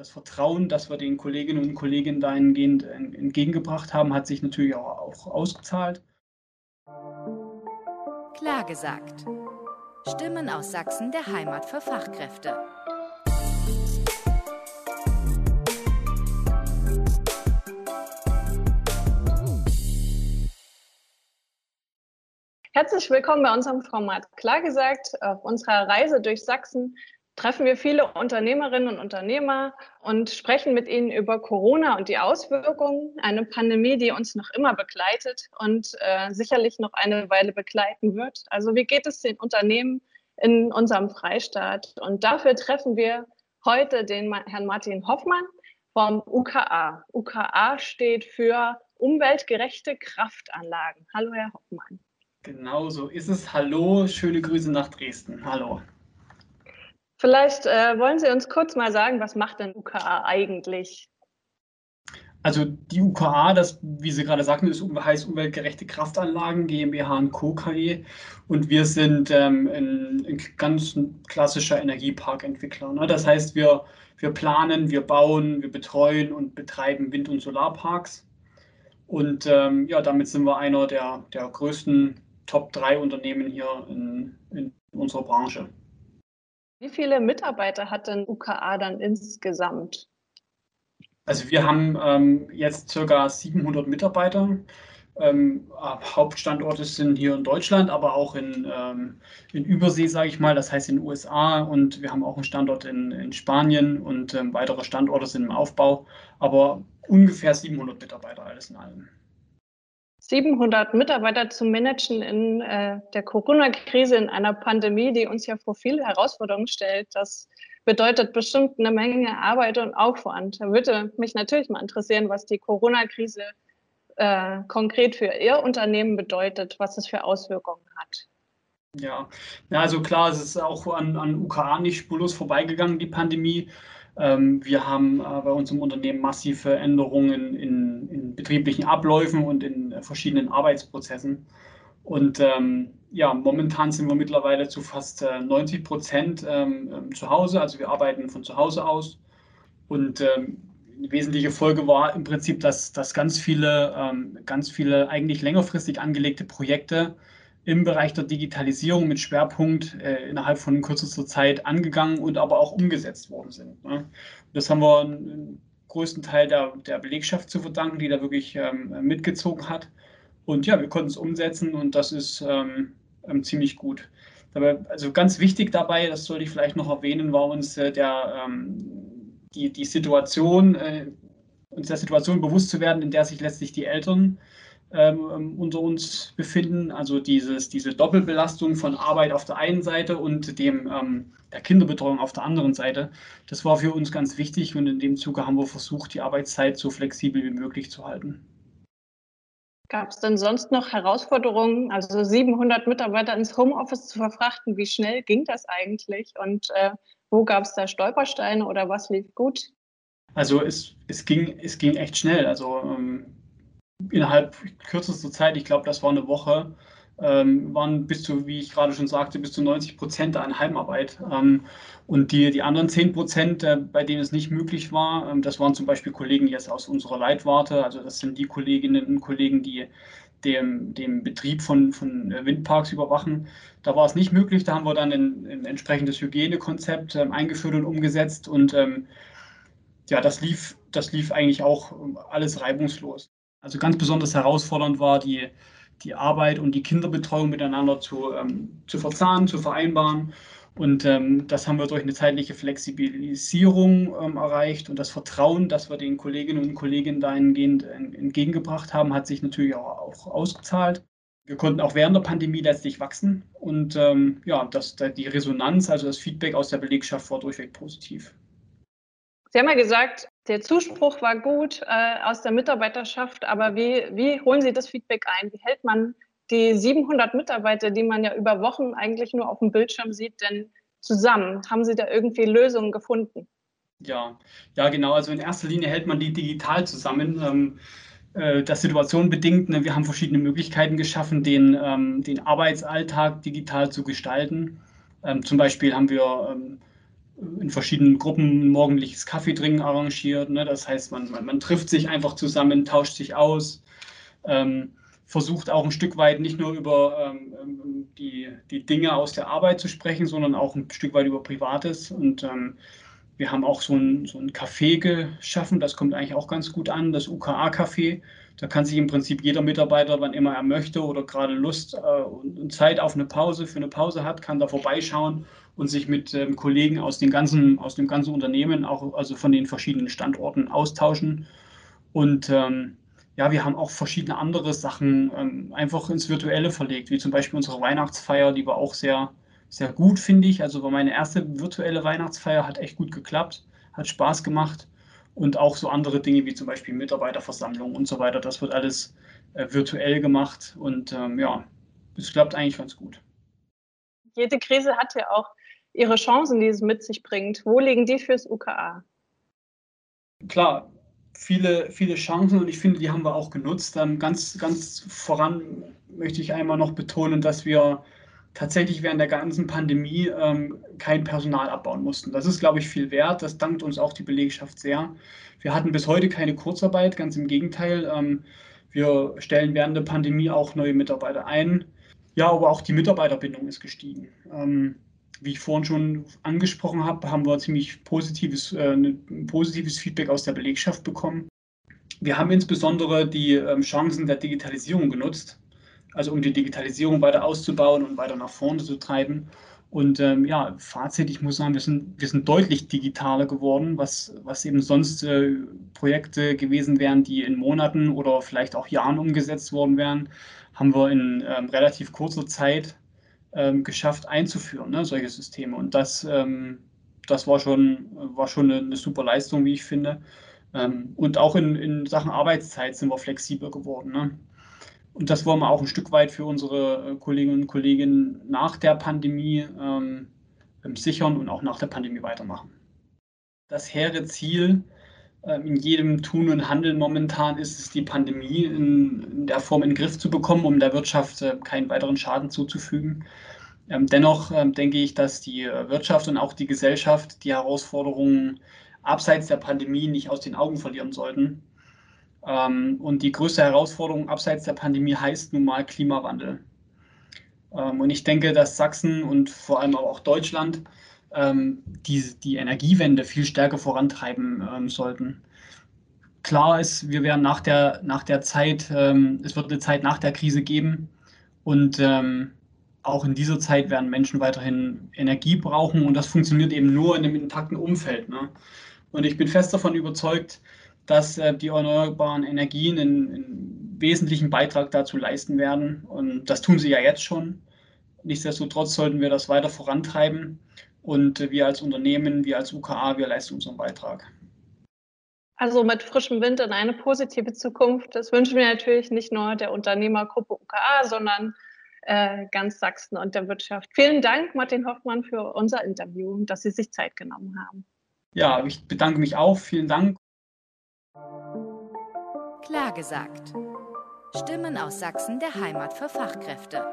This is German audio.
das Vertrauen, das wir den Kolleginnen und Kollegen dahingehend entgegengebracht haben, hat sich natürlich auch, auch ausgezahlt. Klar gesagt. Stimmen aus Sachsen der Heimat für Fachkräfte. Herzlich willkommen bei unserem Format Klar gesagt. Auf unserer Reise durch Sachsen treffen wir viele Unternehmerinnen und Unternehmer und sprechen mit ihnen über Corona und die Auswirkungen, eine Pandemie, die uns noch immer begleitet und äh, sicherlich noch eine Weile begleiten wird. Also wie geht es den Unternehmen in unserem Freistaat? Und dafür treffen wir heute den Herrn Martin Hoffmann vom UKA. UKA steht für umweltgerechte Kraftanlagen. Hallo, Herr Hoffmann. Genau so ist es. Hallo, schöne Grüße nach Dresden. Hallo. Vielleicht äh, wollen Sie uns kurz mal sagen, was macht denn UKA eigentlich? Also die UKA, das, wie Sie gerade sagten, ist, heißt Umweltgerechte Kraftanlagen GmbH und Co. KG. Und wir sind ähm, ein, ein, ganz klassischer Energieparkentwickler. Ne? Das heißt, wir, wir planen, wir bauen, wir betreuen und betreiben Wind- und Solarparks. Und ähm, ja, damit sind wir einer der, der größten Top 3 Unternehmen hier in, in unserer Branche. Wie viele Mitarbeiter hat denn UKA dann insgesamt? Also wir haben ähm, jetzt circa 700 Mitarbeiter. Ähm, Hauptstandorte sind hier in Deutschland, aber auch in, ähm, in Übersee, sage ich mal, das heißt in den USA und wir haben auch einen Standort in, in Spanien und ähm, weitere Standorte sind im Aufbau, aber ungefähr 700 Mitarbeiter alles in allem. 700 Mitarbeiter zu managen in äh, der Corona-Krise, in einer Pandemie, die uns ja vor viele Herausforderungen stellt, das bedeutet bestimmt eine Menge Arbeit und Aufwand. Da würde mich natürlich mal interessieren, was die Corona-Krise äh, konkret für Ihr Unternehmen bedeutet, was es für Auswirkungen hat. Ja, ja also klar, es ist auch an, an UKA nicht spurlos vorbeigegangen, die Pandemie. Ähm, wir haben äh, bei uns im Unternehmen massive Änderungen in, in betrieblichen Abläufen und in äh, verschiedenen Arbeitsprozessen. Und ähm, ja, momentan sind wir mittlerweile zu fast 90 äh, Prozent ähm, ähm, zu Hause. Also wir arbeiten von zu Hause aus. Und ähm, eine wesentliche Folge war im Prinzip, dass, dass ganz viele, ähm, ganz viele eigentlich längerfristig angelegte Projekte im Bereich der Digitalisierung mit Schwerpunkt äh, innerhalb von kürzester Zeit angegangen und aber auch umgesetzt worden sind. Ne? Das haben wir einen größten Teil der, der Belegschaft zu verdanken, die da wirklich ähm, mitgezogen hat. Und ja, wir konnten es umsetzen und das ist ähm, ähm, ziemlich gut. Dabei, also ganz wichtig dabei, das sollte ich vielleicht noch erwähnen, war uns äh, der, ähm, die, die Situation, äh, uns der Situation bewusst zu werden, in der sich letztlich die Eltern ähm, ähm, unter uns befinden. Also dieses, diese Doppelbelastung von Arbeit auf der einen Seite und dem, ähm, der Kinderbetreuung auf der anderen Seite. Das war für uns ganz wichtig und in dem Zuge haben wir versucht, die Arbeitszeit so flexibel wie möglich zu halten. Gab es denn sonst noch Herausforderungen, also 700 Mitarbeiter ins Homeoffice zu verfrachten? Wie schnell ging das eigentlich und äh, wo gab es da Stolpersteine oder was lief gut? Also es, es, ging, es ging echt schnell. Also ähm, innerhalb kürzester Zeit, ich glaube, das war eine Woche, ähm, waren bis zu, wie ich gerade schon sagte, bis zu 90 Prozent an Heimarbeit. Ähm, und die, die anderen 10 Prozent, äh, bei denen es nicht möglich war, ähm, das waren zum Beispiel Kollegen jetzt aus unserer Leitwarte. Also das sind die Kolleginnen und Kollegen, die dem, dem Betrieb von, von Windparks überwachen. Da war es nicht möglich. Da haben wir dann ein, ein entsprechendes Hygienekonzept ähm, eingeführt und umgesetzt. Und ähm, ja, das lief, das lief eigentlich auch alles reibungslos. Also ganz besonders herausfordernd war die, die Arbeit und die Kinderbetreuung miteinander zu, ähm, zu verzahnen, zu vereinbaren. Und ähm, das haben wir durch eine zeitliche Flexibilisierung ähm, erreicht. Und das Vertrauen, das wir den Kolleginnen und Kollegen dahingehend entgegengebracht haben, hat sich natürlich auch, auch ausgezahlt. Wir konnten auch während der Pandemie letztlich wachsen. Und ähm, ja, das, die Resonanz, also das Feedback aus der Belegschaft war durchweg positiv. Sie haben ja gesagt, der Zuspruch war gut äh, aus der Mitarbeiterschaft, aber wie, wie holen Sie das Feedback ein? Wie hält man die 700 Mitarbeiter, die man ja über Wochen eigentlich nur auf dem Bildschirm sieht, denn zusammen? Haben Sie da irgendwie Lösungen gefunden? Ja, ja, genau. Also in erster Linie hält man die digital zusammen. Ähm, äh, das Situation bedingt. Ne? Wir haben verschiedene Möglichkeiten geschaffen, den, ähm, den Arbeitsalltag digital zu gestalten. Ähm, zum Beispiel haben wir ähm, in verschiedenen Gruppen morgendliches Kaffeetrinken arrangiert. Ne? Das heißt, man, man, man, trifft sich einfach zusammen, tauscht sich aus, ähm, versucht auch ein Stück weit nicht nur über ähm, ähm, die, die Dinge aus der Arbeit zu sprechen, sondern auch ein Stück weit über Privates. Und ähm, wir haben auch so ein, so ein Café geschaffen, das kommt eigentlich auch ganz gut an, das UKA-Café. Da kann sich im Prinzip jeder Mitarbeiter, wann immer er möchte oder gerade Lust äh, und Zeit auf eine Pause, für eine Pause hat, kann da vorbeischauen und sich mit ähm, Kollegen aus, den ganzen, aus dem ganzen Unternehmen, auch also von den verschiedenen Standorten austauschen. Und ähm, ja, wir haben auch verschiedene andere Sachen ähm, einfach ins Virtuelle verlegt, wie zum Beispiel unsere Weihnachtsfeier, die war auch sehr, sehr gut, finde ich. Also war meine erste virtuelle Weihnachtsfeier, hat echt gut geklappt, hat Spaß gemacht. Und auch so andere Dinge wie zum Beispiel Mitarbeiterversammlungen und so weiter. Das wird alles äh, virtuell gemacht und ähm, ja, es klappt eigentlich ganz gut. Jede Krise hat ja auch ihre Chancen, die es mit sich bringt. Wo liegen die fürs UKA? Klar, viele, viele Chancen und ich finde, die haben wir auch genutzt. Ähm, ganz, ganz voran möchte ich einmal noch betonen, dass wir tatsächlich während der ganzen Pandemie ähm, kein Personal abbauen mussten. Das ist, glaube ich, viel wert. Das dankt uns auch die Belegschaft sehr. Wir hatten bis heute keine Kurzarbeit, ganz im Gegenteil. Ähm, wir stellen während der Pandemie auch neue Mitarbeiter ein. Ja, aber auch die Mitarbeiterbindung ist gestiegen. Ähm, wie ich vorhin schon angesprochen habe, haben wir ziemlich positives, äh, ein positives Feedback aus der Belegschaft bekommen. Wir haben insbesondere die ähm, Chancen der Digitalisierung genutzt also um die Digitalisierung weiter auszubauen und weiter nach vorne zu treiben. Und ähm, ja, Fazit, ich muss sagen, wir sind, wir sind deutlich digitaler geworden, was, was eben sonst äh, Projekte gewesen wären, die in Monaten oder vielleicht auch Jahren umgesetzt worden wären, haben wir in ähm, relativ kurzer Zeit ähm, geschafft einzuführen, ne, solche Systeme. Und das, ähm, das war schon, war schon eine, eine super Leistung, wie ich finde. Ähm, und auch in, in Sachen Arbeitszeit sind wir flexibler geworden. Ne? Und das wollen wir auch ein Stück weit für unsere äh, Kolleginnen und Kollegen nach der Pandemie ähm, sichern und auch nach der Pandemie weitermachen. Das hehre Ziel in jedem Tun und Handeln momentan ist es, die Pandemie in, der Form in den Griff zu bekommen, um der Wirtschaft äh, keinen weiteren Schaden zuzufügen. Ähm, dennoch äh, denke ich, dass die äh, Wirtschaft und auch die Gesellschaft die Herausforderungen abseits der Pandemie nicht aus den Augen verlieren sollten ähm, und die größte Herausforderung abseits der Pandemie heißt nun mal Klimawandel. Ähm, und ich denke, dass Sachsen und vor allem auch Deutschland ähm, die, die Energiewende viel stärker vorantreiben sollten. Klar ist, wir werden nach der, nach der Zeit, es wird eine Zeit nach der Krise geben und auch in dieser Zeit werden Menschen weiterhin Energie brauchen und das funktioniert eben nur in einem intakten Umfeld. Ne? Und ich bin fest davon überzeugt, dass äh, die erneuerbaren Energien einen, einen, wesentlichen Beitrag dazu leisten werden. Und das tun sie ja jetzt schon. Nichtsdestotrotz sollten wir das weiter vorantreiben. Und wir als Unternehmen, wir als UKA, wir leisten unseren Beitrag. Also mit frischem Wind in eine positive Zukunft. Das wünschen wir natürlich nicht nur der Unternehmergruppe UKA, sondern äh, ganz Sachsen und der Wirtschaft. Vielen Dank, Martin Hoffmann, für unser Interview, dass Sie sich Zeit genommen haben. Ja, ich bedanke mich auch. Vielen Dank. Klar gesagt. Stimmen aus Sachsen der Heimat für Fachkräfte.